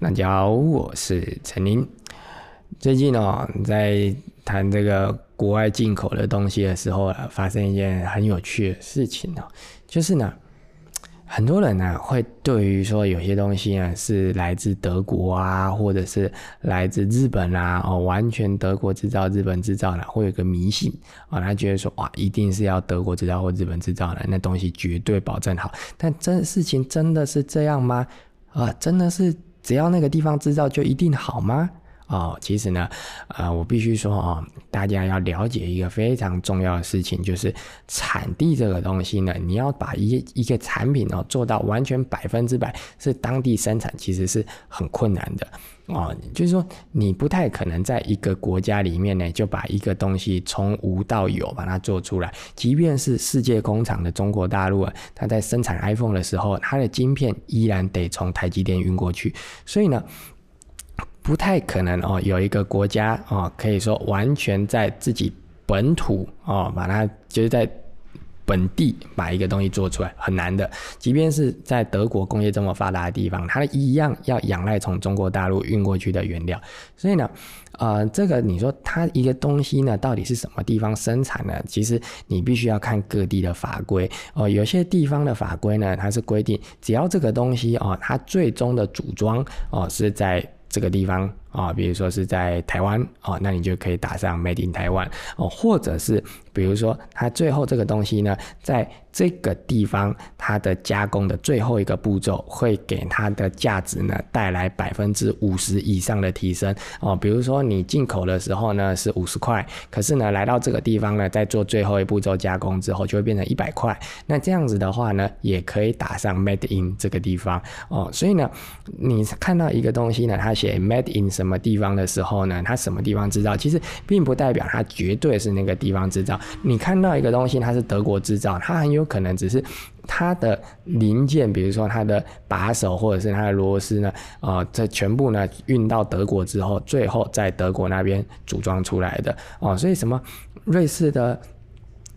大家好，我是陈林。最近哦，在谈这个国外进口的东西的时候啊，发生一件很有趣的事情哦，就是呢，很多人呢会对于说有些东西呢是来自德国啊，或者是来自日本啊，哦，完全德国制造、日本制造呢，会有个迷信啊，他觉得说哇，一定是要德国制造或日本制造的，那东西绝对保证好。但真事情真的是这样吗？啊，真的是？只要那个地方制造就一定好吗？哦，其实呢，呃，我必须说啊，大家要了解一个非常重要的事情，就是产地这个东西呢，你要把一一个产品哦做到完全百分之百是当地生产，其实是很困难的。哦，就是说你不太可能在一个国家里面呢，就把一个东西从无到有把它做出来。即便是世界工厂的中国大陆啊，它在生产 iPhone 的时候，它的晶片依然得从台积电运过去。所以呢，不太可能哦，有一个国家哦，可以说完全在自己本土哦，把它就是在。本地把一个东西做出来很难的，即便是在德国工业这么发达的地方，它一样要仰赖从中国大陆运过去的原料。所以呢，呃，这个你说它一个东西呢，到底是什么地方生产呢？其实你必须要看各地的法规哦。有些地方的法规呢，它是规定只要这个东西哦，它最终的组装哦是在这个地方。啊，比如说是在台湾哦，那你就可以打上 Made in 台湾哦，或者是比如说它最后这个东西呢，在这个地方它的加工的最后一个步骤会给它的价值呢带来百分之五十以上的提升哦。比如说你进口的时候呢是五十块，可是呢来到这个地方呢，在做最后一步骤加工之后就会变成一百块。那这样子的话呢，也可以打上 Made in 这个地方哦。所以呢，你看到一个东西呢，它写 Made in 什什么地方的时候呢？它什么地方制造，其实并不代表它绝对是那个地方制造。你看到一个东西，它是德国制造，它很有可能只是它的零件，比如说它的把手或者是它的螺丝呢，啊，这全部呢运到德国之后，最后在德国那边组装出来的哦。所以什么瑞士的。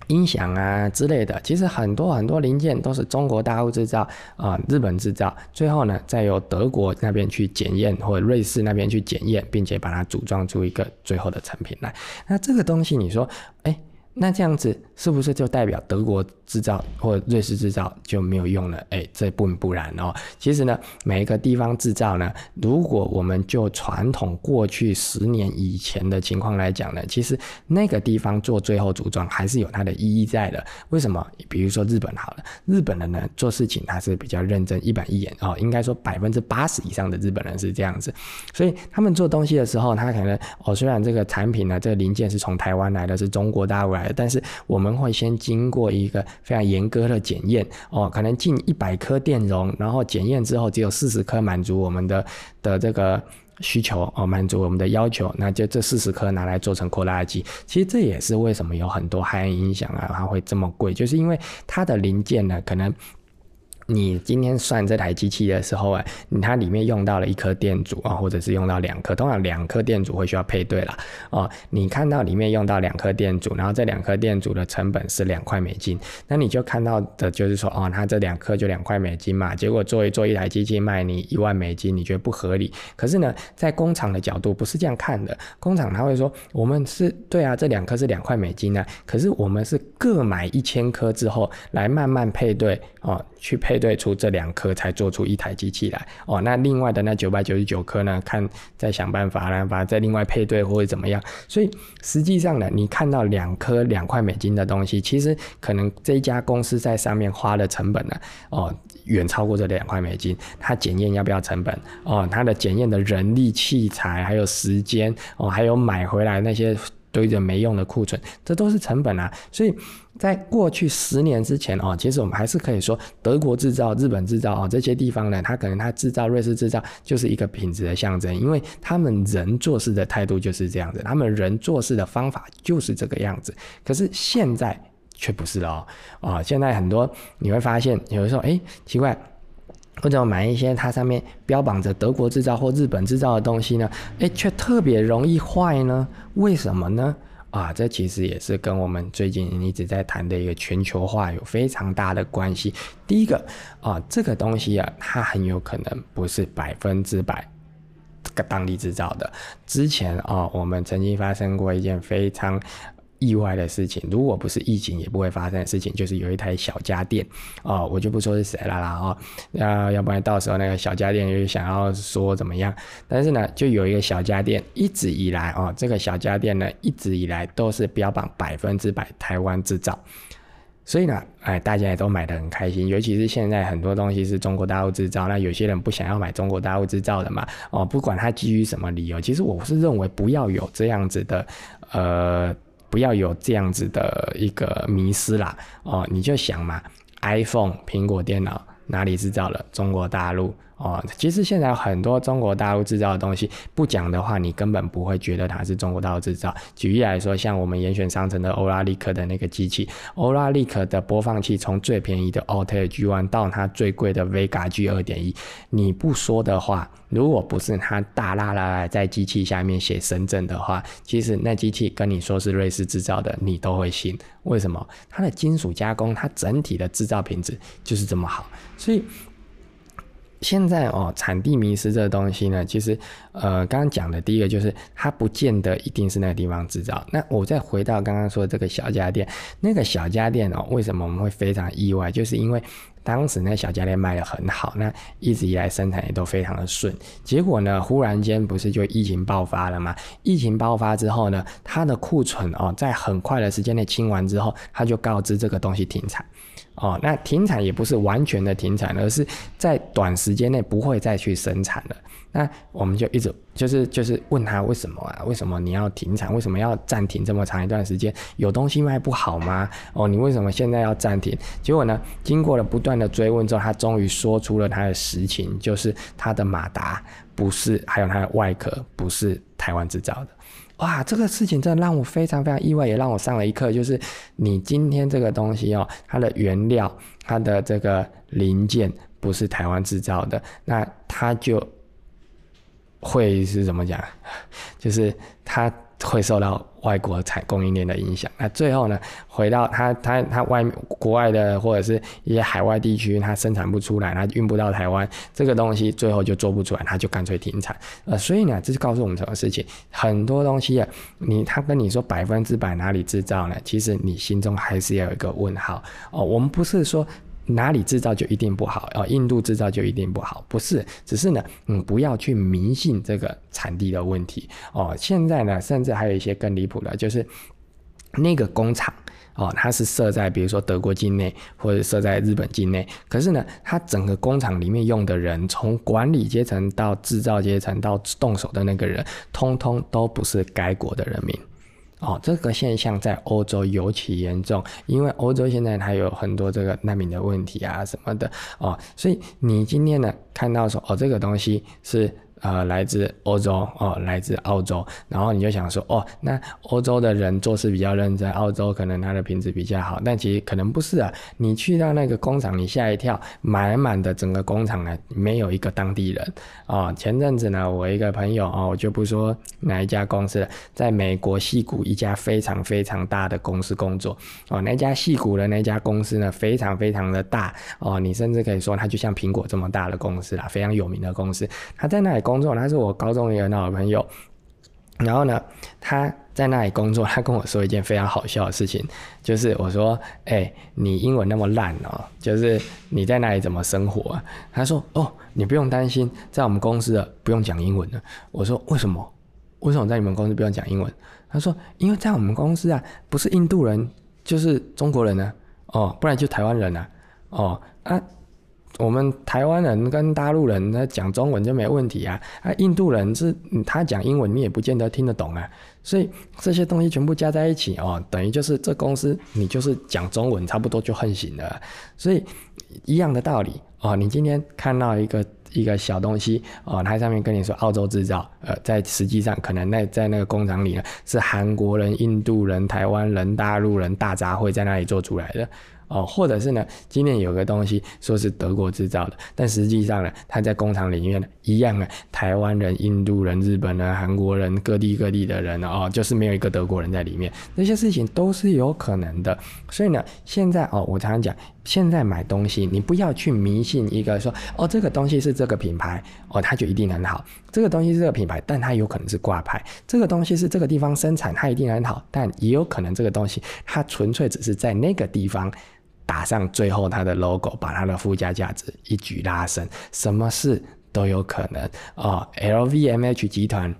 音响啊之类的，其实很多很多零件都是中国大陆制造啊，日本制造，最后呢再由德国那边去检验，或者瑞士那边去检验，并且把它组装出一个最后的成品来。那这个东西，你说，哎？那这样子是不是就代表德国制造或瑞士制造就没有用了？哎，这不不然哦。其实呢，每一个地方制造呢，如果我们就传统过去十年以前的情况来讲呢，其实那个地方做最后组装还是有它的意义在的。为什么？比如说日本好了，日本人呢做事情他是比较认真、一板一眼哦。应该说百分之八十以上的日本人是这样子，所以他们做东西的时候，他可能哦，虽然这个产品呢，这个零件是从台湾来的，是中国大陆来。但是我们会先经过一个非常严格的检验哦，可能进一百颗电容，然后检验之后只有四十颗满足我们的的这个需求哦，满足我们的要求，那就这四十颗拿来做成扩拉机。其实这也是为什么有很多海音响啊，它会这么贵，就是因为它的零件呢，可能。你今天算这台机器的时候啊，它里面用到了一颗电阻啊，或者是用到两颗，通常两颗电阻会需要配对了哦。你看到里面用到两颗电阻，然后这两颗电阻的成本是两块美金，那你就看到的就是说，哦，它这两颗就两块美金嘛。结果做一做一台机器卖你一万美金，你觉得不合理？可是呢，在工厂的角度不是这样看的，工厂他会说，我们是对啊，这两颗是两块美金呢，可是我们是各买一千颗之后来慢慢配对哦，去配。配对出这两颗才做出一台机器来哦，那另外的那九百九十九颗呢？看再想办法呢，把再另外配对或者怎么样。所以实际上呢，你看到两颗两块美金的东西，其实可能这一家公司在上面花的成本呢，哦，远超过这两块美金。它检验要不要成本？哦，它的检验的人力、器材还有时间哦，还有买回来那些。堆着没用的库存，这都是成本啊！所以在过去十年之前哦，其实我们还是可以说德国制造、日本制造啊这些地方呢，它可能它制造、瑞士制造就是一个品质的象征，因为他们人做事的态度就是这样子，他们人做事的方法就是这个样子。可是现在却不是了哦，啊，现在很多你会发现，有的时候哎，奇怪。或者买一些它上面标榜着德国制造或日本制造的东西呢？诶，却特别容易坏呢？为什么呢？啊，这其实也是跟我们最近一直在谈的一个全球化有非常大的关系。第一个啊，这个东西啊，它很有可能不是百分之百个当地制造的。之前啊，我们曾经发生过一件非常。意外的事情，如果不是疫情，也不会发生的事情，就是有一台小家电哦，我就不说是谁了啦哦，要要不然到时候那个小家电又想要说怎么样，但是呢，就有一个小家电一直以来哦，这个小家电呢一直以来都是标榜百分之百台湾制造，所以呢，哎，大家也都买的很开心，尤其是现在很多东西是中国大陆制造，那有些人不想要买中国大陆制造的嘛，哦，不管他基于什么理由，其实我是认为不要有这样子的，呃。不要有这样子的一个迷失啦，哦，你就想嘛，iPhone 苹果电脑哪里制造了？中国大陆。哦，其实现在很多中国大陆制造的东西，不讲的话，你根本不会觉得它是中国大陆制造。举例来说，像我们严选商城的欧拉利克的那个机器，欧拉利克的播放器，从最便宜的 Altair G1 到它最贵的 Vega G 二点一，你不说的话，如果不是它大啦啦在机器下面写深圳的话，其实那机器跟你说是瑞士制造的，你都会信。为什么？它的金属加工，它整体的制造品质就是这么好，所以。现在哦，产地迷失这个东西呢，其实，呃，刚刚讲的第一个就是它不见得一定是那个地方制造。那我再回到刚刚说这个小家电，那个小家电哦，为什么我们会非常意外？就是因为当时那小家电卖的很好，那一直以来生产也都非常的顺。结果呢，忽然间不是就疫情爆发了吗？疫情爆发之后呢，它的库存哦，在很快的时间内清完之后，他就告知这个东西停产。哦，那停产也不是完全的停产，而是在短时间内不会再去生产了。那我们就一直就是就是问他为什么啊？为什么你要停产？为什么要暂停这么长一段时间？有东西卖不好吗？哦，你为什么现在要暂停？结果呢，经过了不断的追问之后，他终于说出了他的实情，就是他的马达不是，还有他的外壳不是台湾制造的。哇，这个事情真的让我非常非常意外，也让我上了一课。就是你今天这个东西哦，它的原料、它的这个零件不是台湾制造的，那它就会是怎么讲？就是它。会受到外国产供应链的影响。那最后呢，回到它它它外国外的或者是一些海外地区，它生产不出来，它运不到台湾，这个东西最后就做不出来，它就干脆停产。呃，所以呢，这是告诉我们什么事情？很多东西啊，你他跟你说百分之百哪里制造呢？其实你心中还是要有一个问号哦。我们不是说。哪里制造就一定不好啊？印度制造就一定不好？不是，只是呢，嗯，不要去迷信这个产地的问题哦。现在呢，甚至还有一些更离谱的，就是那个工厂哦，它是设在比如说德国境内或者设在日本境内，可是呢，它整个工厂里面用的人，从管理阶层到制造阶层到动手的那个人，通通都不是该国的人民。哦，这个现象在欧洲尤其严重，因为欧洲现在它有很多这个难民的问题啊什么的哦，所以你今天呢看到说哦这个东西是。呃，来自欧洲哦，来自澳洲，然后你就想说，哦，那欧洲的人做事比较认真，澳洲可能它的品质比较好，但其实可能不是啊。你去到那个工厂，你吓一跳，满满的整个工厂呢，没有一个当地人哦。前阵子呢，我一个朋友哦，我就不说哪一家公司了，在美国戏谷一家非常非常大的公司工作哦，那家戏谷的那家公司呢，非常非常的大哦，你甚至可以说它就像苹果这么大的公司啦，非常有名的公司，他在那里。工作，他是我高中一个很好的朋友。然后呢，他在那里工作，他跟我说一件非常好笑的事情，就是我说：“哎，你英文那么烂哦，就是你在那里怎么生活？”啊？”他说：“哦，你不用担心，在我们公司的不用讲英文的。”我说：“为什么？为什么在你们公司不用讲英文？”他说：“因为在我们公司啊，不是印度人就是中国人呢，哦，不然就台湾人啊，哦啊。”我们台湾人跟大陆人他讲中文就没问题啊，啊，印度人是他讲英文你也不见得听得懂啊，所以这些东西全部加在一起哦，等于就是这公司你就是讲中文差不多就横行了，所以一样的道理哦，你今天看到一个一个小东西哦，它上面跟你说澳洲制造，呃，在实际上可能那在那个工厂里呢是韩国人、印度人、台湾人、大陆人大杂烩在那里做出来的。哦，或者是呢，今年有个东西说是德国制造的，但实际上呢，它在工厂里面呢，一样啊，台湾人、印度人、日本人、韩国人，各地各地的人哦，就是没有一个德国人在里面，这些事情都是有可能的。所以呢，现在哦，我常常讲。现在买东西，你不要去迷信一个说哦，这个东西是这个品牌哦，它就一定很好。这个东西是这个品牌，但它有可能是挂牌。这个东西是这个地方生产，它一定很好，但也有可能这个东西它纯粹只是在那个地方打上最后它的 logo，把它的附加价值一举拉升。什么事都有可能哦。LVMH 集团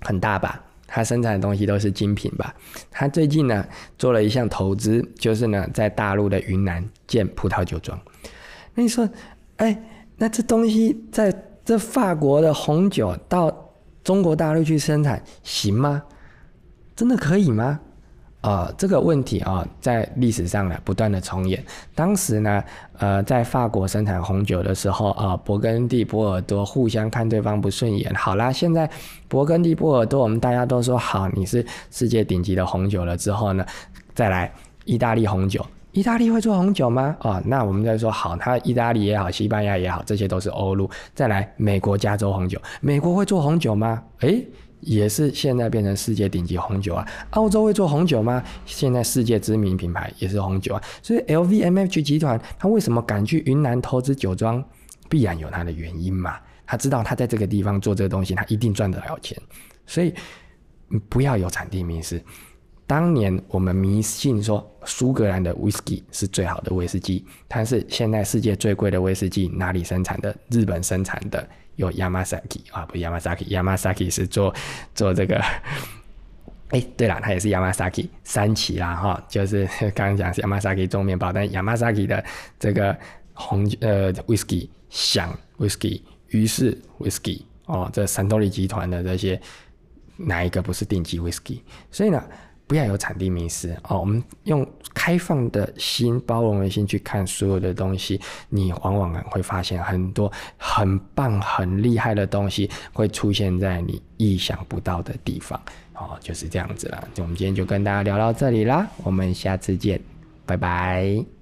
很大吧？他生产的东西都是精品吧？他最近呢做了一项投资，就是呢在大陆的云南建葡萄酒庄。那你说，哎，那这东西在这法国的红酒到中国大陆去生产行吗？真的可以吗？呃，这个问题啊，在历史上呢不断的重演。当时呢，呃，在法国生产红酒的时候啊，勃艮第、波尔多互相看对方不顺眼。好啦，现在勃艮第、波尔多，我们大家都说好，你是世界顶级的红酒了。之后呢，再来意大利红酒，意大利会做红酒吗？哦，那我们再说好，它意大利也好，西班牙也好，这些都是欧陆。再来美国加州红酒，美国会做红酒吗？诶。也是现在变成世界顶级红酒啊！澳洲会做红酒吗？现在世界知名品牌也是红酒啊！所以 LVMH 集团他为什么敢去云南投资酒庄，必然有它的原因嘛？他知道他在这个地方做这个东西，他一定赚得了钱。所以不要有产地迷失。当年我们迷信说苏格兰的威士忌是最好的威士忌，但是现在世界最贵的威士忌哪里生产的？日本生产的。有 Yamazaki 啊，不是 Yamazaki，Yamazaki 是做做这个，哎，对了，它也是 Yamazaki 三旗啦，哈，就是刚刚讲是 Yamazaki 做面包，但 Yamazaki 的这个红呃 whisky 响 whisky，于是 whisky 哦，这三多利集团的这些哪一个不是顶级 whisky？所以呢？不要有产地迷失哦，我们用开放的心、包容的心去看所有的东西，你往往会发现很多很棒、很厉害的东西会出现在你意想不到的地方哦，就是这样子了。我们今天就跟大家聊到这里啦，我们下次见，拜拜。